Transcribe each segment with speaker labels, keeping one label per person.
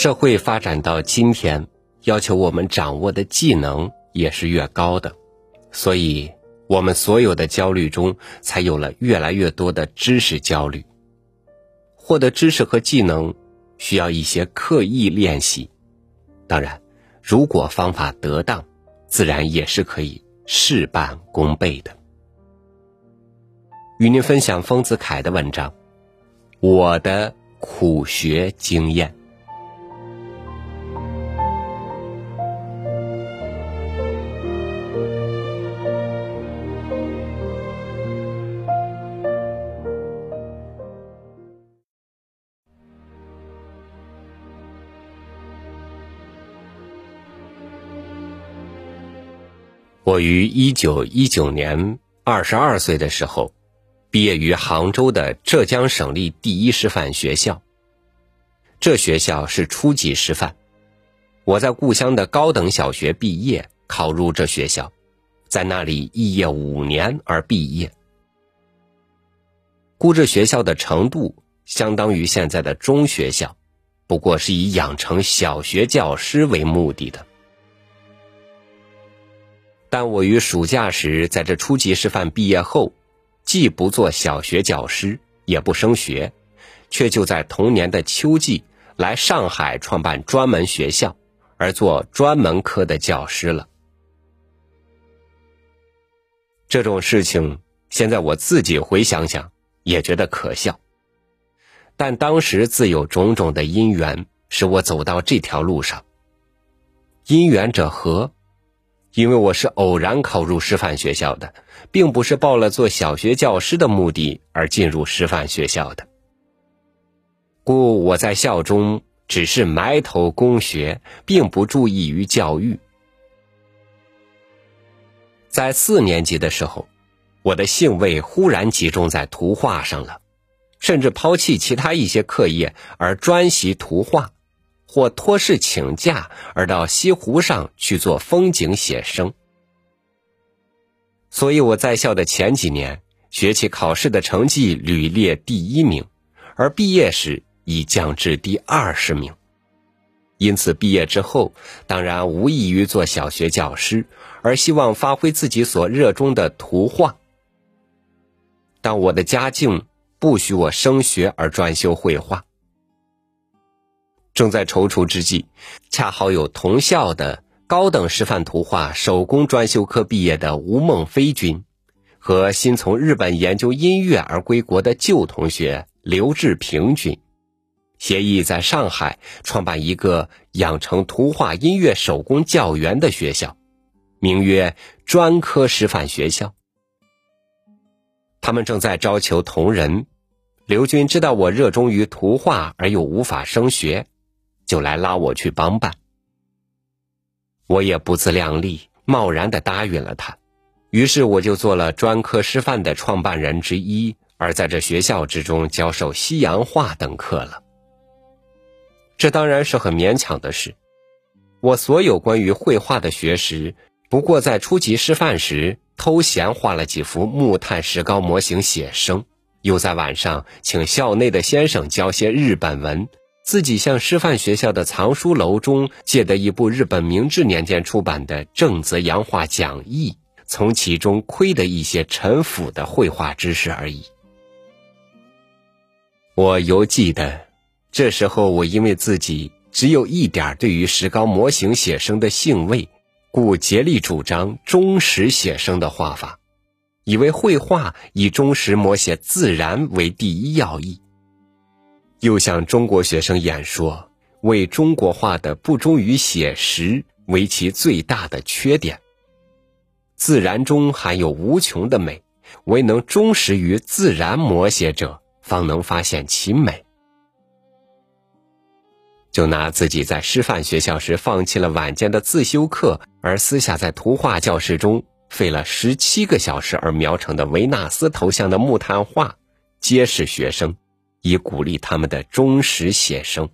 Speaker 1: 社会发展到今天，要求我们掌握的技能也是越高的，所以我们所有的焦虑中，才有了越来越多的知识焦虑。获得知识和技能，需要一些刻意练习。当然，如果方法得当，自然也是可以事半功倍的。与您分享丰子恺的文章《我的苦学经验》。我于一九一九年二十二岁的时候。毕业于杭州的浙江省立第一师范学校。这学校是初级师范。我在故乡的高等小学毕业，考入这学校，在那里肄业五年而毕业。故这学校的程度相当于现在的中学校，不过是以养成小学教师为目的的。但我于暑假时在这初级师范毕业后。既不做小学教师，也不升学，却就在同年的秋季来上海创办专门学校，而做专门科的教师了。这种事情，现在我自己回想想，也觉得可笑。但当时自有种种的因缘，使我走到这条路上。因缘者何？因为我是偶然考入师范学校的，并不是抱了做小学教师的目的而进入师范学校的，故我在校中只是埋头攻学，并不注意于教育。在四年级的时候，我的兴味忽然集中在图画上了，甚至抛弃其他一些课业而专习图画。或托事请假而到西湖上去做风景写生，所以我在校的前几年学期考试的成绩屡列第一名，而毕业时已降至第二十名。因此毕业之后，当然无异于做小学教师，而希望发挥自己所热衷的图画。但我的家境不许我升学而专修绘画。正在踌躇之际，恰好有同校的高等师范图画手工专修科毕业的吴孟飞君，和新从日本研究音乐而归国的旧同学刘志平君，协议在上海创办一个养成图画音乐手工教员的学校，名曰专科师范学校。他们正在招求同仁，刘军知道我热衷于图画而又无法升学。就来拉我去帮办，我也不自量力，贸然的答应了他。于是我就做了专科师范的创办人之一，而在这学校之中教授西洋画等课了。这当然是很勉强的事。我所有关于绘画的学识，不过在初级师范时偷闲画了几幅木炭石膏模型写生，又在晚上请校内的先生教些日本文。自己向师范学校的藏书楼中借得一部日本明治年间出版的正则洋画讲义，从其中窥得一些陈腐的绘画知识而已。我犹记得，这时候我因为自己只有一点对于石膏模型写生的兴味，故竭力主张忠实写生的画法，以为绘画以忠实摹写自然为第一要义。又向中国学生演说，为中国画的不忠于写实为其最大的缺点。自然中含有无穷的美，唯能忠实于自然摹写者，方能发现其美。就拿自己在师范学校时放弃了晚间的自修课，而私下在图画教室中费了十七个小时而描成的维纳斯头像的木炭画，揭示学生。以鼓励他们的忠实写生。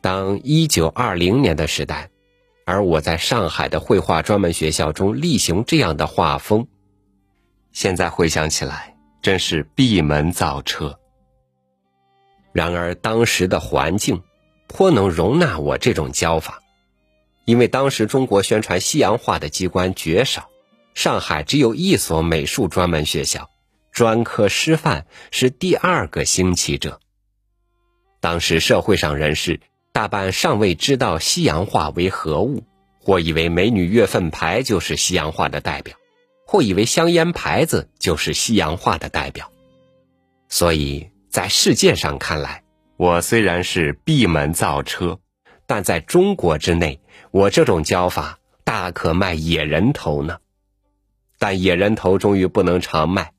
Speaker 1: 当一九二零年的时代，而我在上海的绘画专门学校中例行这样的画风，现在回想起来，真是闭门造车。然而当时的环境颇能容纳我这种教法，因为当时中国宣传西洋画的机关绝少，上海只有一所美术专门学校，专科师范是第二个兴起者。当时社会上人士大半尚未知道西洋画为何物，或以为美女月份牌就是西洋画的代表，或以为香烟牌子就是西洋画的代表。所以在世界上看来，我虽然是闭门造车，但在中国之内，我这种教法大可卖野人头呢。但野人头终于不能常卖，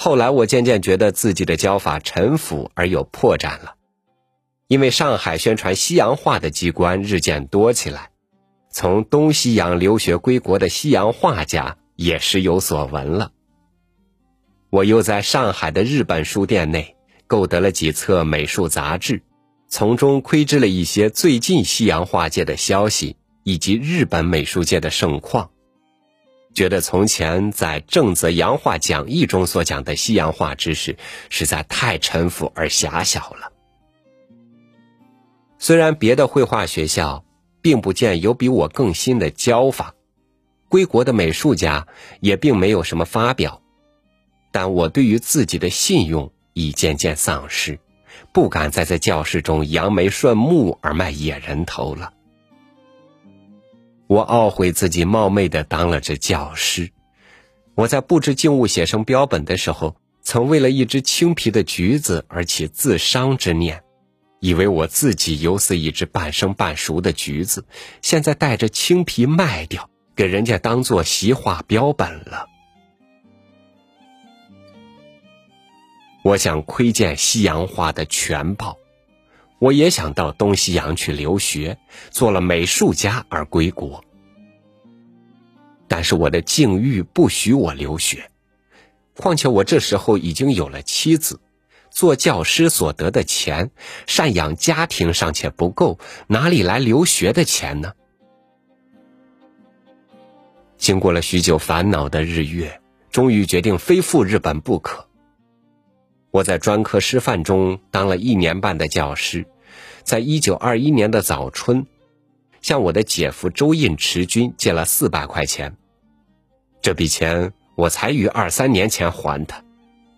Speaker 1: 后来我渐渐觉得自己的教法陈腐而有破绽了。因为上海宣传西洋画的机关日渐多起来，从东西洋留学归国的西洋画家也时有所闻了。我又在上海的日本书店内购得了几册美术杂志，从中窥知了一些最近西洋画界的消息以及日本美术界的盛况，觉得从前在正则洋画讲义中所讲的西洋画知识实在太陈腐而狭小了。虽然别的绘画学校并不见有比我更新的教法，归国的美术家也并没有什么发表，但我对于自己的信用已渐渐丧失，不敢再在教室中扬眉顺目而卖野人头了。我懊悔自己冒昧的当了这教师。我在布置静物写生标本的时候，曾为了一只青皮的橘子而起自伤之念。以为我自己犹似一只半生半熟的橘子，现在带着青皮卖掉，给人家当做习画标本了。我想窥见西洋画的全貌，我也想到东西洋去留学，做了美术家而归国。但是我的境遇不许我留学，况且我这时候已经有了妻子。做教师所得的钱，赡养家庭尚且不够，哪里来留学的钱呢？经过了许久烦恼的日月，终于决定非赴日本不可。我在专科师范中当了一年半的教师，在一九二一年的早春，向我的姐夫周印持军借了四百块钱，这笔钱我才于二三年前还他。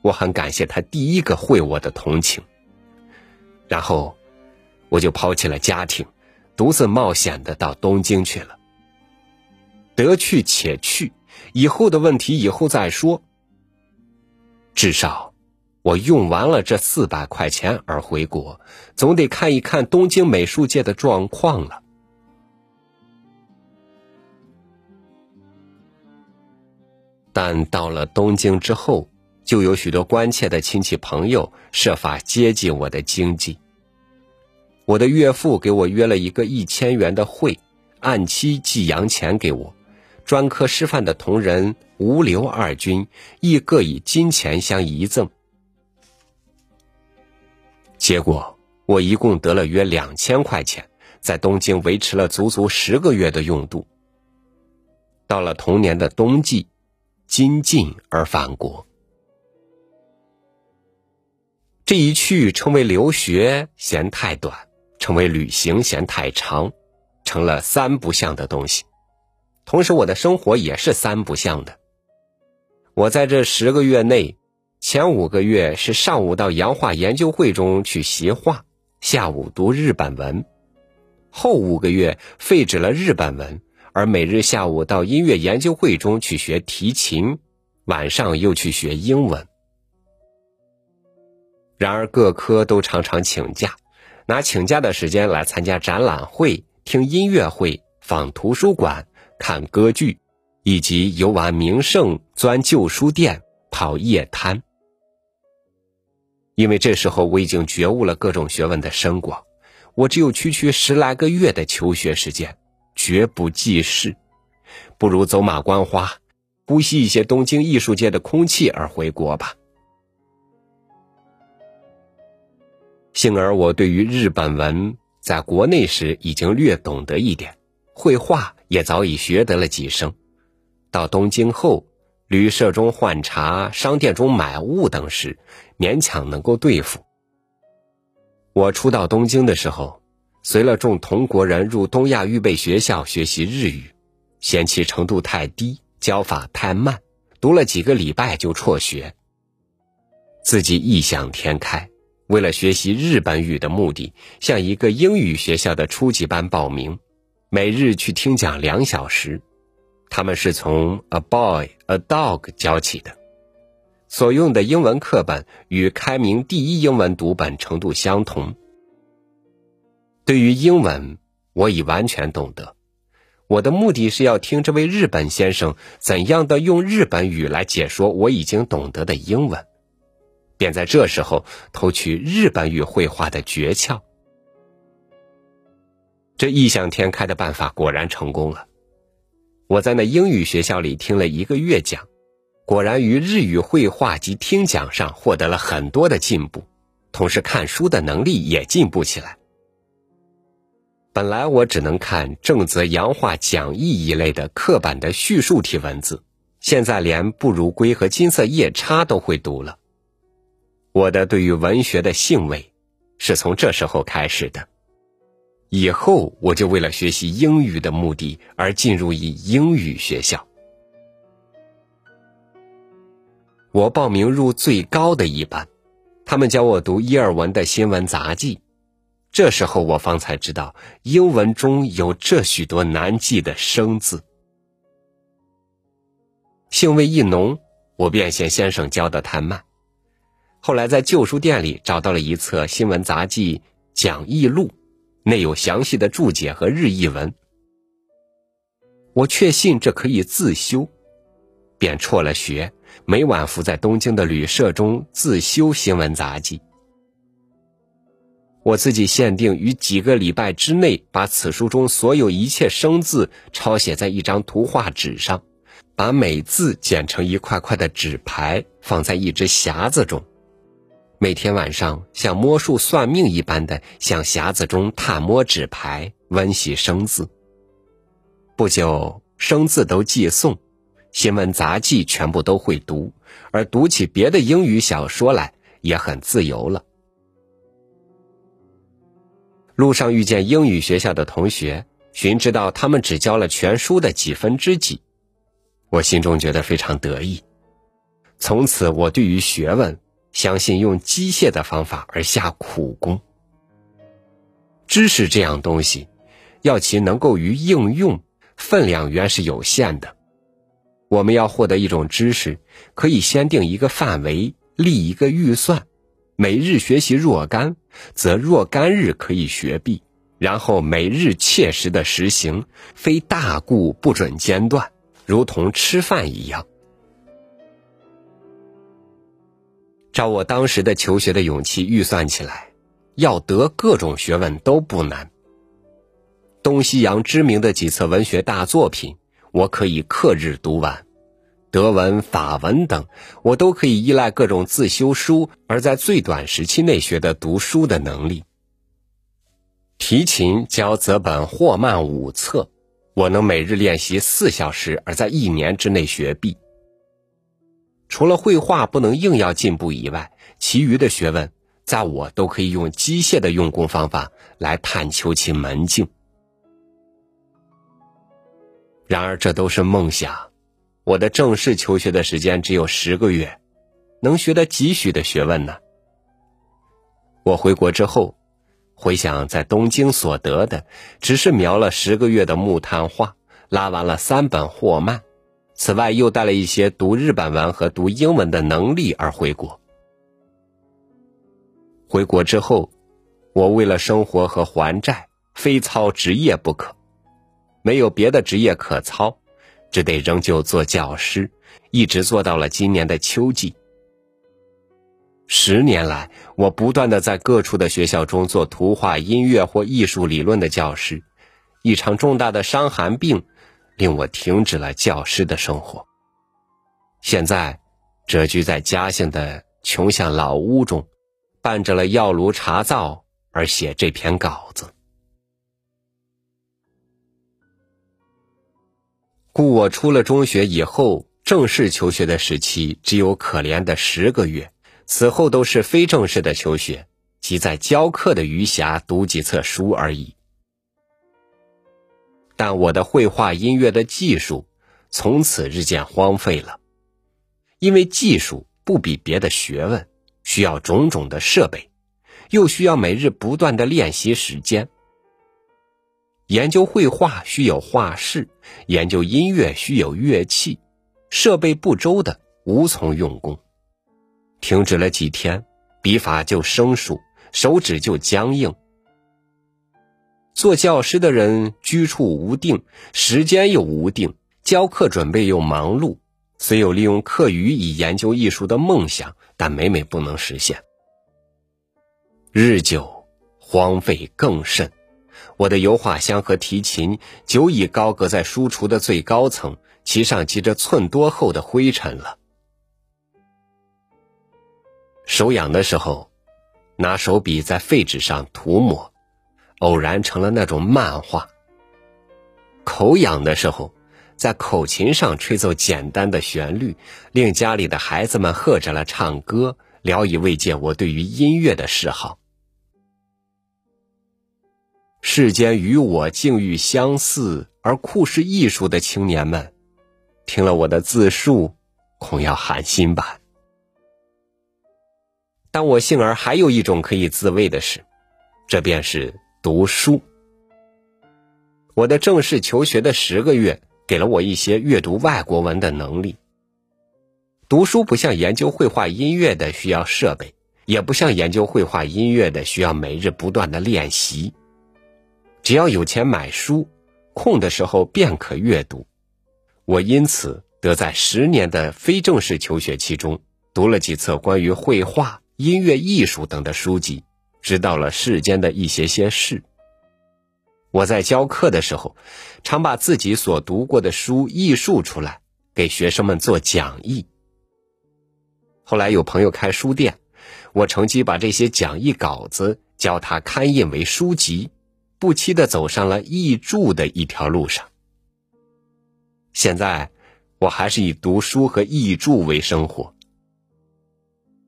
Speaker 1: 我很感谢他第一个会我的同情，然后我就抛弃了家庭，独自冒险的到东京去了。得去且去，以后的问题以后再说。至少我用完了这四百块钱而回国，总得看一看东京美术界的状况了。但到了东京之后。就有许多关切的亲戚朋友设法接济我的经济。我的岳父给我约了一个一千元的会，按期寄洋钱给我。专科师范的同仁吴刘二军亦各以金钱相遗赠。结果我一共得了约两千块钱，在东京维持了足足十个月的用度。到了同年的冬季，金尽而返国。这一去称为留学嫌太短，成为旅行嫌太长，成了三不像的东西。同时，我的生活也是三不像的。我在这十个月内，前五个月是上午到洋画研究会中去习画，下午读日本文；后五个月废止了日本文，而每日下午到音乐研究会中去学提琴，晚上又去学英文。然而各科都常常请假，拿请假的时间来参加展览会、听音乐会、访图书馆、看歌剧，以及游玩名胜、钻旧书店、跑夜摊。因为这时候我已经觉悟了各种学问的深广，我只有区区十来个月的求学时间，绝不济事，不如走马观花，呼吸一些东京艺术界的空气而回国吧。幸而我对于日本文在国内时已经略懂得一点，绘画也早已学得了几声。到东京后，旅社中换茶、商店中买物等时，勉强能够对付。我初到东京的时候，随了众同国人入东亚预备学校学习日语，嫌其程度太低，教法太慢，读了几个礼拜就辍学。自己异想天开，为了学习日本语的目的，向一个英语学校的初级班报名，每日去听讲两小时。他们是从 a boy a dog 教起的，所用的英文课本与开明第一英文读本程度相同。对于英文，我已完全懂得。我的目的是要听这位日本先生怎样的用日本语来解说我已经懂得的英文。便在这时候偷取日本语绘画的诀窍。这异想天开的办法果然成功了。我在那英语学校里听了一个月讲，果然于日语绘画及听讲上获得了很多的进步，同时看书的能力也进步起来。本来我只能看正则洋画讲义一类的刻板的叙述体文字，现在连不如归和金色夜叉都会读了。我的对于文学的兴味，是从这时候开始的。以后我就为了学习英语的目的而进入一英语学校。我报名入最高的一班，他们教我读伊尔文的新闻杂记。这时候我方才知道，英文中有这许多难记的生字。兴味一浓，我便嫌先生教的太慢。后来在旧书店里找到了一册新闻杂记讲义录，内有详细的注解和日译文。我确信这可以自修，便辍了学，每晚伏在东京的旅社中自修新闻杂记。我自己限定于几个礼拜之内，把此书中所有一切生字抄写在一张图画纸上，把每字剪成一块块的纸牌，放在一只匣子中。每天晚上像摸数算命一般的向匣子中探摸纸牌，温习生字。不久，生字都记诵，新闻杂记全部都会读，而读起别的英语小说来也很自由了。路上遇见英语学校的同学，寻知道他们只教了全书的几分之几，我心中觉得非常得意。从此，我对于学问。相信用机械的方法而下苦功。知识这样东西，要其能够于应用，分量原是有限的。我们要获得一种知识，可以先定一个范围，立一个预算，每日学习若干，则若干日可以学毕，然后每日切实的实行，非大故不准间断，如同吃饭一样。照我当时的求学的勇气预算起来，要得各种学问都不难。东西洋知名的几册文学大作品，我可以克日读完；德文、法文等，我都可以依赖各种自修书，而在最短时期内学的读书的能力。提琴教泽本霍曼五册，我能每日练习四小时，而在一年之内学毕。除了绘画不能硬要进步以外，其余的学问，在我都可以用机械的用功方法来探求其门径。然而，这都是梦想。我的正式求学的时间只有十个月，能学得几许的学问呢？我回国之后，回想在东京所得的，只是描了十个月的木炭画，拉完了三本霍曼。此外，又带了一些读日本文和读英文的能力而回国。回国之后，我为了生活和还债，非操职业不可，没有别的职业可操，只得仍旧做教师，一直做到了今年的秋季。十年来，我不断的在各处的学校中做图画、音乐或艺术理论的教师，一场重大的伤寒病。令我停止了教师的生活。现在，蛰居在家乡的穷巷老屋中，伴着了药炉茶灶而写这篇稿子。我出了中学以后，正式求学的时期只有可怜的十个月，此后都是非正式的求学，即在教课的余暇读几册书而已。但我的绘画音乐的技术从此日渐荒废了，因为技术不比别的学问，需要种种的设备，又需要每日不断的练习时间。研究绘画需有画室，研究音乐需有乐器，设备不周的无从用功。停止了几天，笔法就生疏，手指就僵硬。做教师的人居处无定，时间又无定，教课准备又忙碌，虽有利用课余以研究艺术的梦想，但每每不能实现。日久，荒废更甚。我的油画箱和提琴久已高阁在书橱的最高层，其上积着寸多厚的灰尘了。手痒的时候，拿手笔在废纸上涂抹。偶然成了那种漫画。口痒的时候，在口琴上吹奏简单的旋律，令家里的孩子们和着了唱歌，聊以慰藉我对于音乐的嗜好。世间与我境遇相似而酷似艺术的青年们，听了我的自述，恐要寒心吧。但我幸而还有一种可以自慰的事，这便是。读书，我的正式求学的十个月给了我一些阅读外国文的能力。读书不像研究绘画音乐的需要设备，也不像研究绘画音乐的需要每日不断的练习。只要有钱买书，空的时候便可阅读。我因此得在十年的非正式求学期中，读了几册关于绘画、音乐、艺术等的书籍。知道了世间的一些些事。我在教课的时候，常把自己所读过的书译述出来，给学生们做讲义。后来有朋友开书店，我乘机把这些讲义稿子教他刊印为书籍，不期的走上了译著的一条路上。现在，我还是以读书和译著为生活。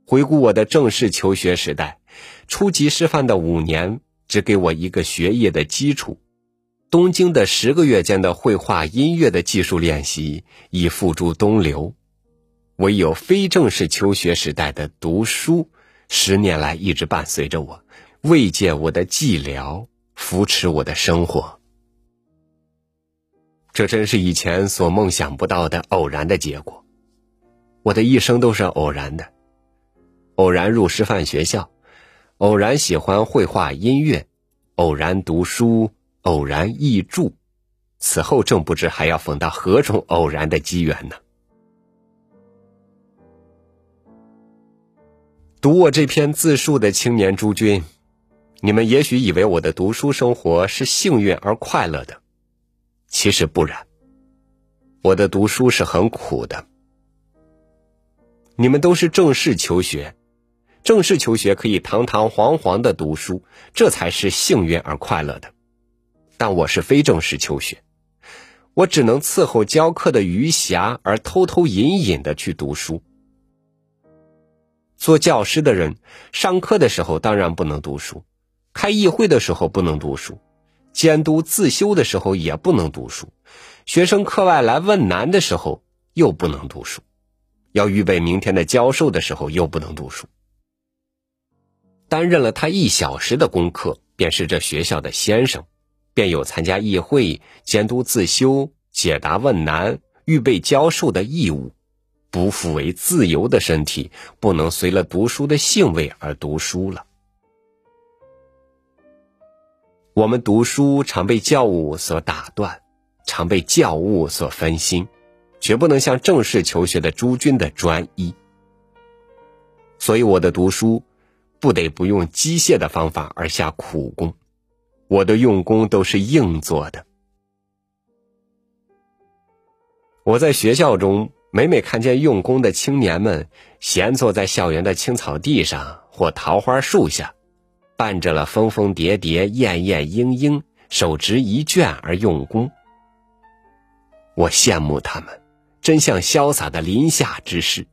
Speaker 1: 回顾我的正式求学时代。初级师范的五年只给我一个学业的基础，东京的十个月间的绘画、音乐的技术练习已付诸东流，唯有非正式求学时代的读书，十年来一直伴随着我，慰藉我的寂寥，扶持我的生活。这真是以前所梦想不到的偶然的结果。我的一生都是偶然的，偶然入师范学校。偶然喜欢绘画、音乐，偶然读书，偶然译著，此后正不知还要逢到何种偶然的机缘呢？读我这篇自述的青年诸君，你们也许以为我的读书生活是幸运而快乐的，其实不然，我的读书是很苦的。你们都是正式求学。正式求学可以堂堂皇皇的读书，这才是幸运而快乐的。但我是非正式求学，我只能伺候教课的余暇而偷偷隐隐的去读书。做教师的人，上课的时候当然不能读书，开议会的时候不能读书，监督自修的时候也不能读书，学生课外来问难的时候又不能读书，要预备明天的教授的时候又不能读书。担任了他一小时的功课，便是这学校的先生，便有参加议会、监督自修、解答问难、预备教授的义务，不复为自由的身体，不能随了读书的兴味而读书了。我们读书常被教务所打断，常被教务所分心，绝不能像正式求学的诸君的专一。所以我的读书。不得不用机械的方法而下苦功，我的用功都是硬做的。我在学校中每每看见用功的青年们闲坐在校园的青草地上或桃花树下，伴着了蜂蜂蝶蝶、燕燕莺莺，手执一卷而用功，我羡慕他们，真像潇洒的林下之士。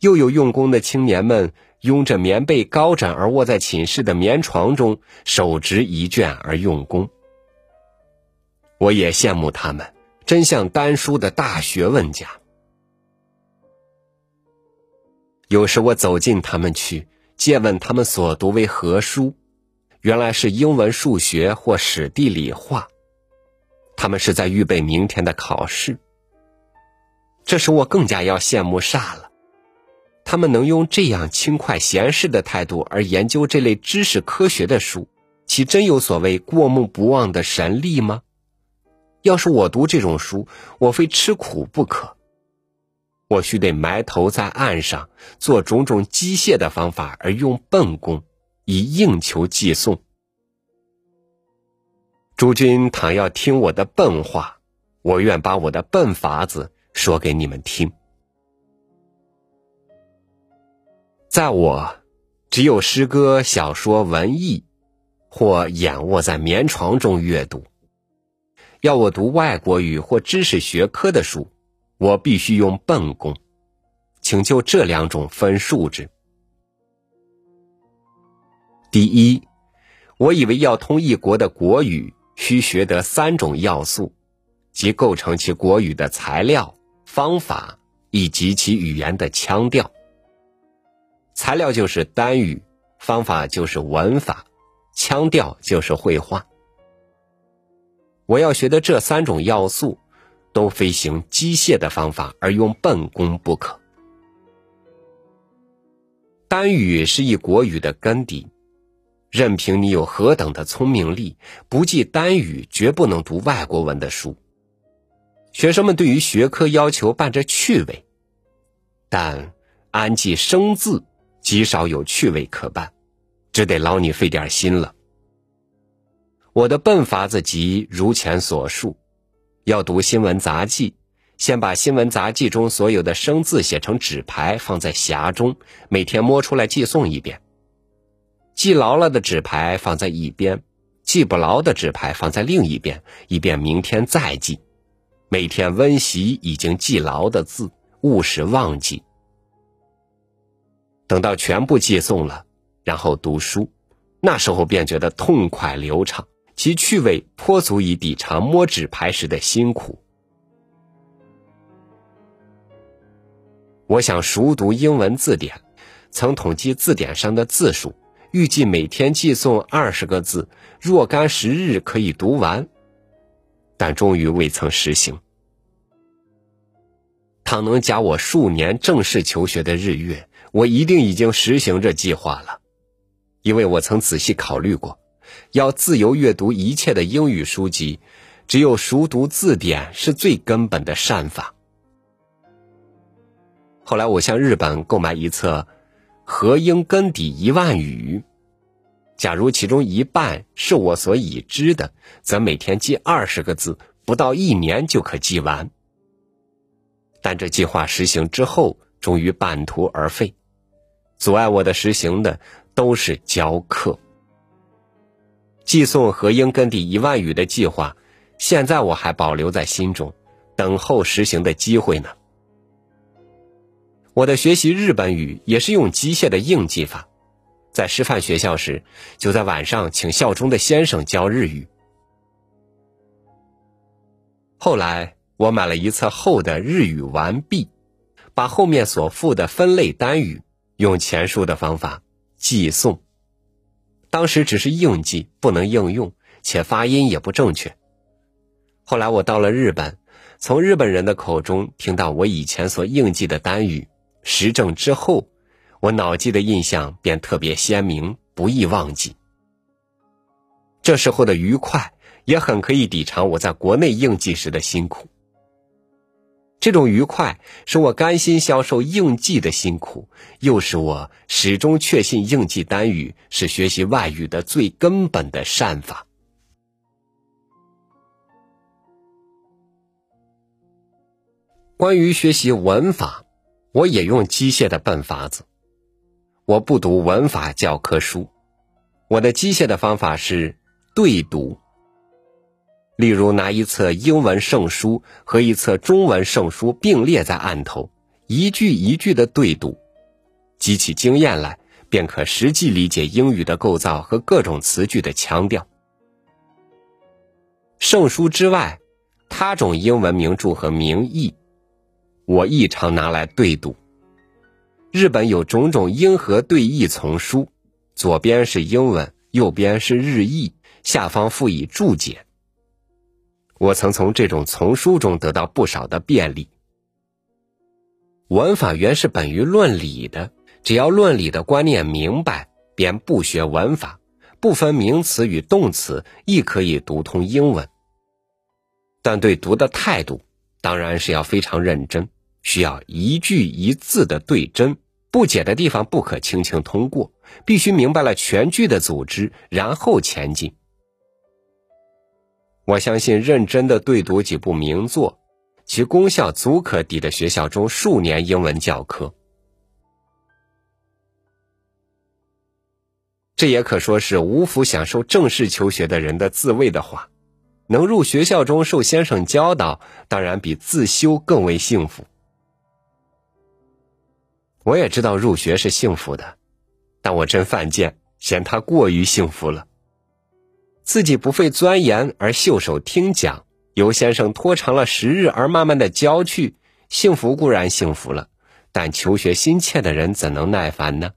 Speaker 1: 又有用功的青年们。拥着棉被高枕而卧在寝室的棉床中，手执一卷而用功。我也羡慕他们，真像丹书的大学问家。有时我走进他们去，借问他们所读为何书，原来是英文、数学或史地理化。他们是在预备明天的考试。这使我更加要羡慕煞了。他们能用这样轻快闲适的态度而研究这类知识科学的书，岂真有所谓过目不忘的神力吗？要是我读这种书，我非吃苦不可。我须得埋头在岸上，做种种机械的方法，而用笨功，以应求寄送。诸君倘要听我的笨话，我愿把我的笨法子说给你们听。在我，只有诗歌、小说、文艺，或仰卧在棉床中阅读。要我读外国语或知识学科的书。我必须用笨功，请就这两种分数之。第一，我以为要通一国的国语，需学得三种要素，即构成其国语的材料、方法以及其语言的腔调。材料就是单语，方法就是文法，腔调就是绘画。我要学的这三种要素。都非行机械的方法而用笨功不可。单语是一国语的根底，任凭你有何等的聪明力，不记单语，绝不能读外国文的书。学生们对于学科要求伴着趣味，但安记生字极少有趣味可办，只得劳你费点心了。我的笨法子即如前所述。要读新闻杂记，先把新闻杂记中所有的生字写成纸牌，放在匣中，每天摸出来记诵一遍。记牢了的纸牌放在一边，记不牢的纸牌放在另一边，以便明天再记。每天温习已经记牢的字，勿使忘记。等到全部记诵了，然后读书，那时候便觉得痛快流畅。其趣味颇足以抵偿摸纸牌时的辛苦。我想熟读英文字典，曾统计字典上的字数，预计每天寄送二十个字，若干十日可以读完，但终于未曾实行。倘能加我数年正式求学的日月，我一定已经实行这计划了，因为我曾仔细考虑过。要自由阅读一切的英语书籍，只有熟读字典是最根本的善法。后来我向日本购买一册《和英根底一万语》，假如其中一半是我所已知的，则每天记二十个字，不到一年就可记完。但这计划实行之后，终于半途而废。阻碍我的实行的都是教课。寄送和英根地一万语的计划，现在我还保留在心中，等候实行的机会呢。我的学习日本语也是用机械的硬记法，在师范学校时，就在晚上请校中的先生教日语。后来我买了一册厚的日语完毕，把后面所附的分类单语用前述的方法寄送。当时只是应记，不能应用，且发音也不正确。后来我到了日本，从日本人的口中听到我以前所应记的单语，实证之后，我脑记的印象便特别鲜明，不易忘记。这时候的愉快，也很可以抵偿我在国内应记时的辛苦。这种愉快使我甘心消受应记的辛苦，又使我始终确信应记单语是学习外语的最根本的善法。关于学习文法，我也用机械的笨法子。我不读文法教科书，我的机械的方法是对读。例如，拿一册英文圣书和一册中文圣书并列在案头，一句一句的对读，积起经验来，便可实际理解英语的构造和各种词句的腔调。圣书之外，他种英文名著和名义，我亦常拿来对读。日本有种种英和对译丛书，左边是英文，右边是日译，下方附以注解。我曾从这种丛书中得到不少的便利。文法原是本于论理的，只要论理的观念明白，便不学文法，不分名词与动词，亦可以读通英文。但对读的态度，当然是要非常认真，需要一句一字的对真，不解的地方不可轻轻通过，必须明白了全句的组织，然后前进。我相信认真的对读几部名作。其功效足可抵得学校中数年英文教科，这也可说是无福享受正式求学的人的自慰的话。能入学校中受先生教导，当然比自修更为幸福。我也知道入学是幸福的，但我真犯贱，嫌他过于幸福了。自己不费钻研而袖手听讲。由先生拖长了时日而慢慢的教去，幸福固然幸福了，但求学心切的人怎能耐烦呢？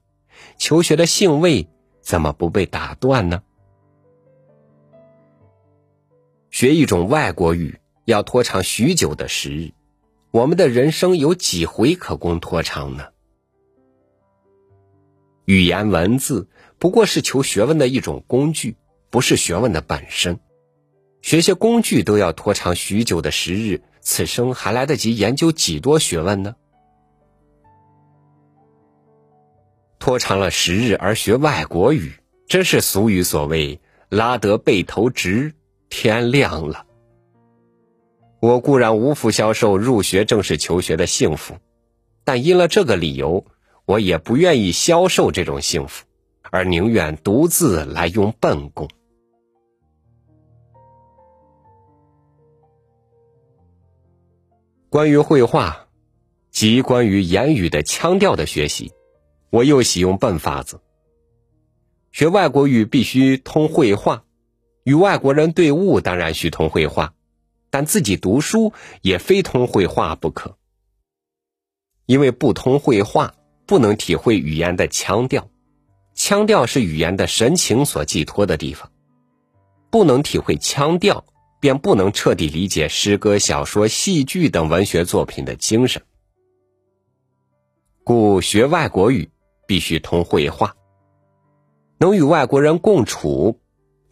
Speaker 1: 求学的兴味怎么不被打断呢？学一种外国语要拖长许久的时日，我们的人生有几回可供拖长呢？语言文字不过是求学问的一种工具，不是学问的本身。学些工具都要拖长许久的时日，此生还来得及研究几多学问呢？拖长了时日而学外国语，真是俗语所谓“拉得背头直，天亮了”。我固然无福消受入学正式求学的幸福，但因了这个理由，我也不愿意消受这种幸福，而宁愿独自来用笨功。关于绘画，及关于言语的腔调的学习，我又喜用笨法子。学外国语必须通绘画，与外国人对物当然需通绘画，但自己读书也非通绘画不可。因为不通绘画，不能体会语言的腔调，腔调是语言的神情所寄托的地方，不能体会腔调。便不能彻底理解诗歌、小说、戏剧等文学作品的精神，故学外国语必须通绘画。能与外国人共处，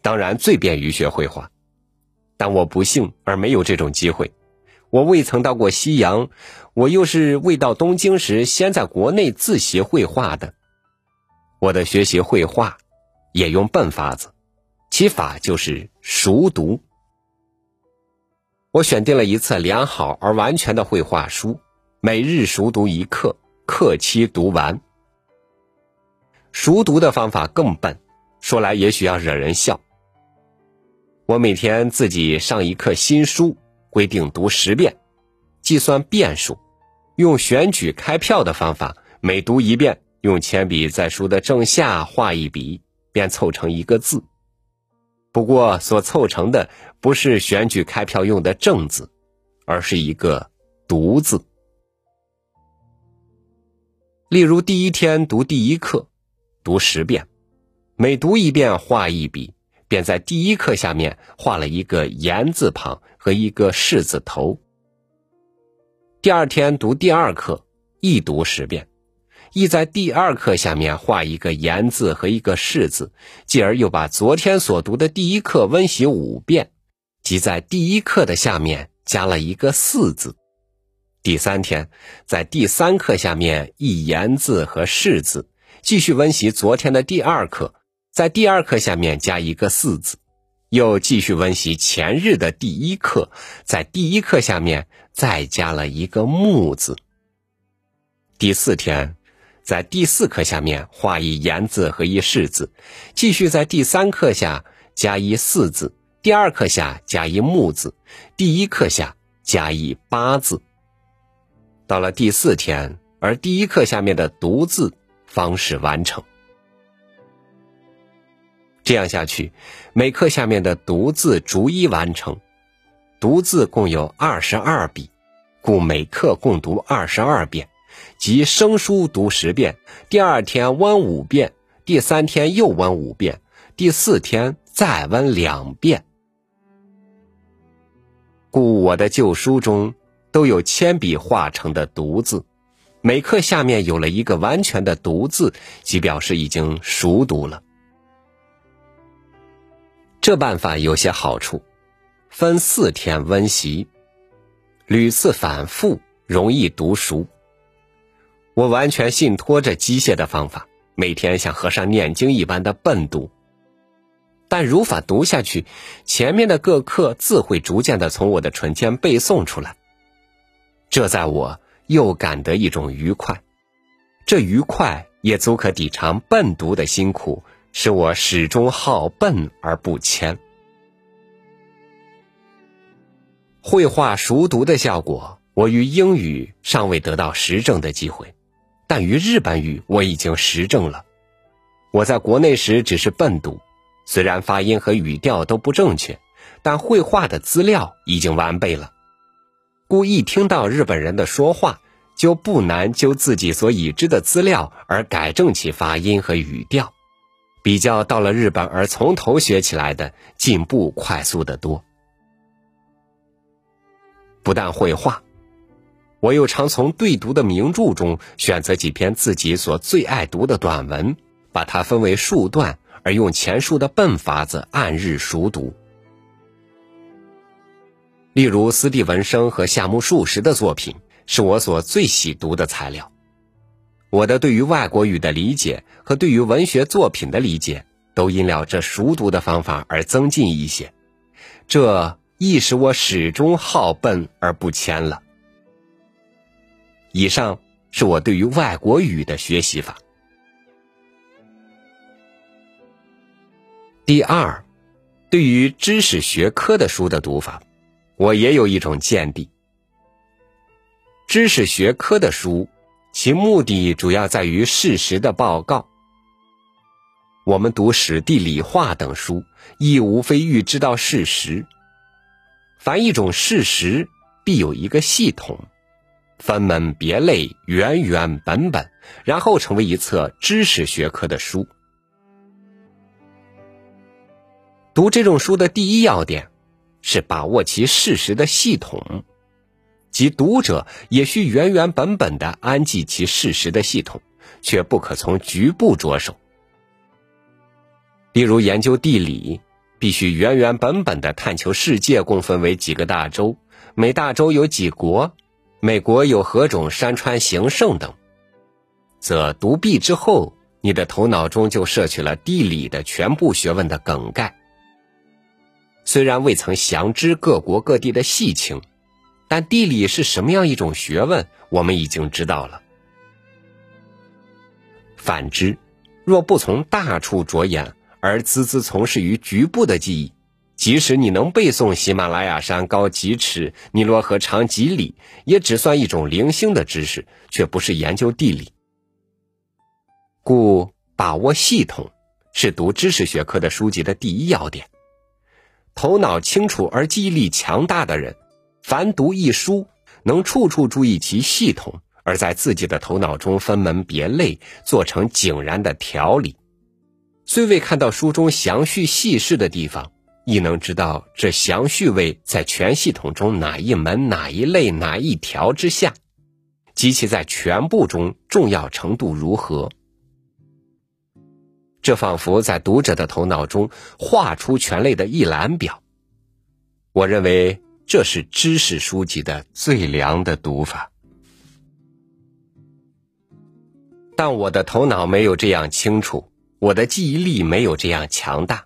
Speaker 1: 当然最便于学绘画。但我不幸而没有这种机会。我未曾到过西洋，我又是未到东京时先在国内自习绘画的。我的学习绘画也用笨法子，其法就是熟读。我选定了一册良好而完全的绘画书，每日熟读一课，课期读完。熟读的方法更笨，说来也许要惹人笑。我每天自己上一课新书，规定读十遍，计算遍数，用选举开票的方法，每读一遍，用铅笔在书的正下画一笔，便凑成一个字。不过所凑成的不是选举开票用的正字，而是一个读字。例如第一天读第一课，读十遍，每读一遍画一笔，便在第一课下面画了一个言字旁和一个士字头。第二天读第二课，亦读十遍。亦在第二课下面画一个言字和一个士字，继而又把昨天所读的第一课温习五遍，即在第一课的下面加了一个四字。第三天，在第三课下面一言字和士字，继续温习昨天的第二课，在第二课下面加一个四字，又继续温习前日的第一课，在第一课下面再加了一个木字。第四天。在第四课下面画一言字和一士字，继续在第三课下加一四字，第二课下加一木字，第一课下加一八字。到了第四天，而第一课下面的读字方式完成。这样下去，每课下面的读字逐一完成。读字共有二十二笔，故每课共读二十二遍，即生书读十遍，第二天温五遍，第三天又温五遍，第四天再温两遍。故我的旧书中都有铅笔画成的读字，每课下面有了一个完全的读字，即表示已经熟读了。这办法有些好处。分四天温习，屡次反复，容易读熟。我完全信托这机械的方法，每天像和尚念经一般的笨读。但如法读下去，前面的各课字会逐渐的从我的唇间背诵出来。这在我又感得一种愉快，这愉快也足可抵偿笨读的辛苦，使我始终好笨而不迁。绘画熟读的效果，我于英语尚未得到实证的机会，但于日本语我已经实证了。我在国内时只是笨读，虽然发音和语调都不正确，但绘画的资料已经完备了，故一听到日本人的说话，就不难就自己所已知的资料而改正其发音和语调，比较到了日本而从头学起来的进步快速得多。不但绘画，我又常从对读的名著中选择几篇自己所最爱读的短文，把它分为数段，而用前述的笨法子按日熟读。例如，斯蒂文生和夏目漱石的作品是我所最喜读的材料。我的对于外国语的理解和对于文学作品的理解，都因了这熟读的方法而增进一些。这。亦使我始终好笨而不迁了。以上是我对于外国语的学习法。第二，对于知识学科的书的读法，我也有一种见地。知识学科的书，其目的主要在于事实的报告。我们读史地理化等书，亦无非欲知道事实。凡一种事实，必有一个系统，分门别类，原原本本，然后成为一册知识学科的书。读这种书的第一要点，是把握其事实的系统，即读者也需原原本本的安记其事实的系统，却不可从局部着手。例如研究地理。必须原原本本的探求世界共分为几个大洲，每大洲有几国，美国有何种山川形胜等，则读毕之后，你的头脑中就摄取了地理的全部学问的梗概。虽然未曾详知各国各地的细情，但地理是什么样一种学问，我们已经知道了。反之，若不从大处着眼，而孜孜从事于局部的记忆，即使你能背诵喜马拉雅山高几尺，尼罗河长几里，也只算一种零星的知识，却不是研究地理。故把握系统，是读知识学科的书籍的第一要点。头脑清楚而记忆力强大的人，凡读一书，能处处注意其系统，而在自己的头脑中分门别类，做成井然的条理。虽未看到书中详叙细事的地方，亦能知道这详叙位在全系统中哪一门、哪一类、哪一条之下，及其在全部中重要程度如何。这仿佛在读者的头脑中画出全类的一览表。我认为这是知识书籍的最良的读法，但我的头脑没有这样清楚。我的记忆力没有这样强大，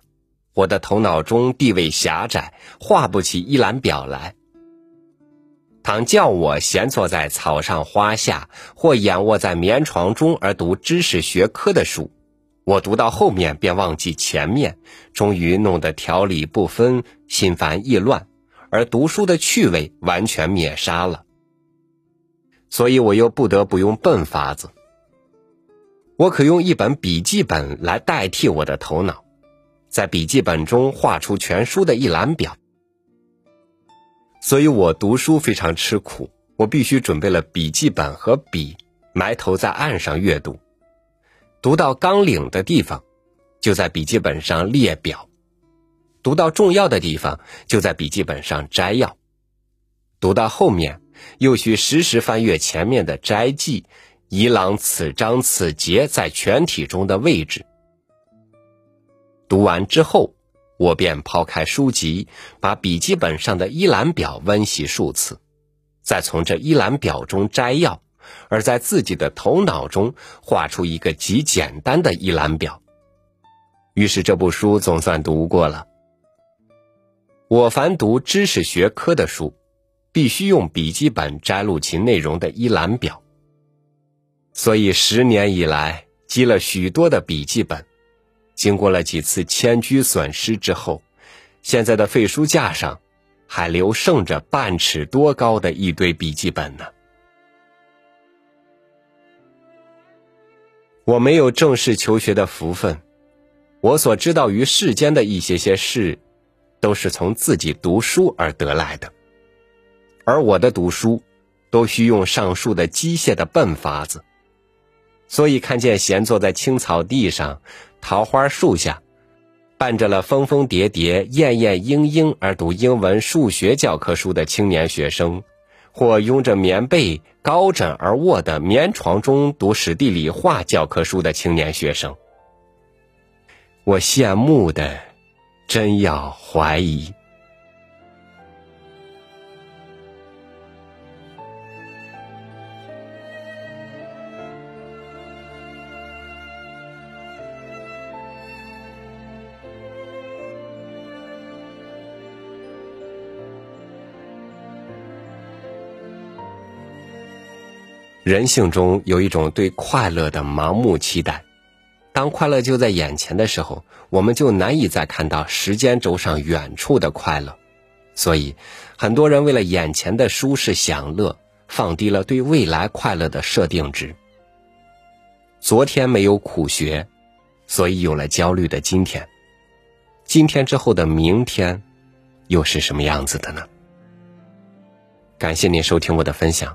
Speaker 1: 我的头脑中地位狭窄，画不起一览表来。倘叫我闲坐在草上花下，或仰卧在棉床中而读知识学科的书，我读到后面便忘记前面，终于弄得条理不分，心烦意乱，而读书的趣味完全灭杀了。所以我又不得不用笨法子。我可用一本笔记本来代替我的头脑，在笔记本中画出全书的一览表。所以我读书非常吃苦，我必须准备了笔记本和笔，埋头在案上阅读。读到纲领的地方，就在笔记本上列表；读到重要的地方，就在笔记本上摘要；读到后面，又需时时翻阅前面的摘记，以朗此章此节在全体中的位置。读完之后，我便抛开书籍，把笔记本上的一览表温习数次，再从这一览表中摘要。而在自己的头脑中画出一个极简单的一览表，于是这部书总算读过了。我凡读知识学科的书，必须用笔记本摘录其内容的一览表。所以十年以来积了许多的笔记本，经过了几次迁居损失之后，现在的废书架上还留剩着半尺多高的一堆笔记本呢。我没有正式求学的福分，我所知道于世间的一些些事，都是从自己读书而得来的。而我的读书，都需用上述的机械的笨法子。所以看见闲坐在青草地上、桃花树下，伴着了疯疯叠叠、燕燕莺莺而读英文、数学教科书的青年学生。或拥着棉被高枕而卧的棉床中读史地理化教科书的青年学生，我羡慕的，真要怀疑。人性中有一种对快乐的盲目期待，当快乐就在眼前的时候，我们就难以再看到时间轴上远处的快乐。所以，很多人为了眼前的舒适享乐，放低了对未来快乐的设定值。昨天没有苦学，所以有了焦虑的今天。今天之后的明天，又是什么样子的呢？感谢您收听我的分享。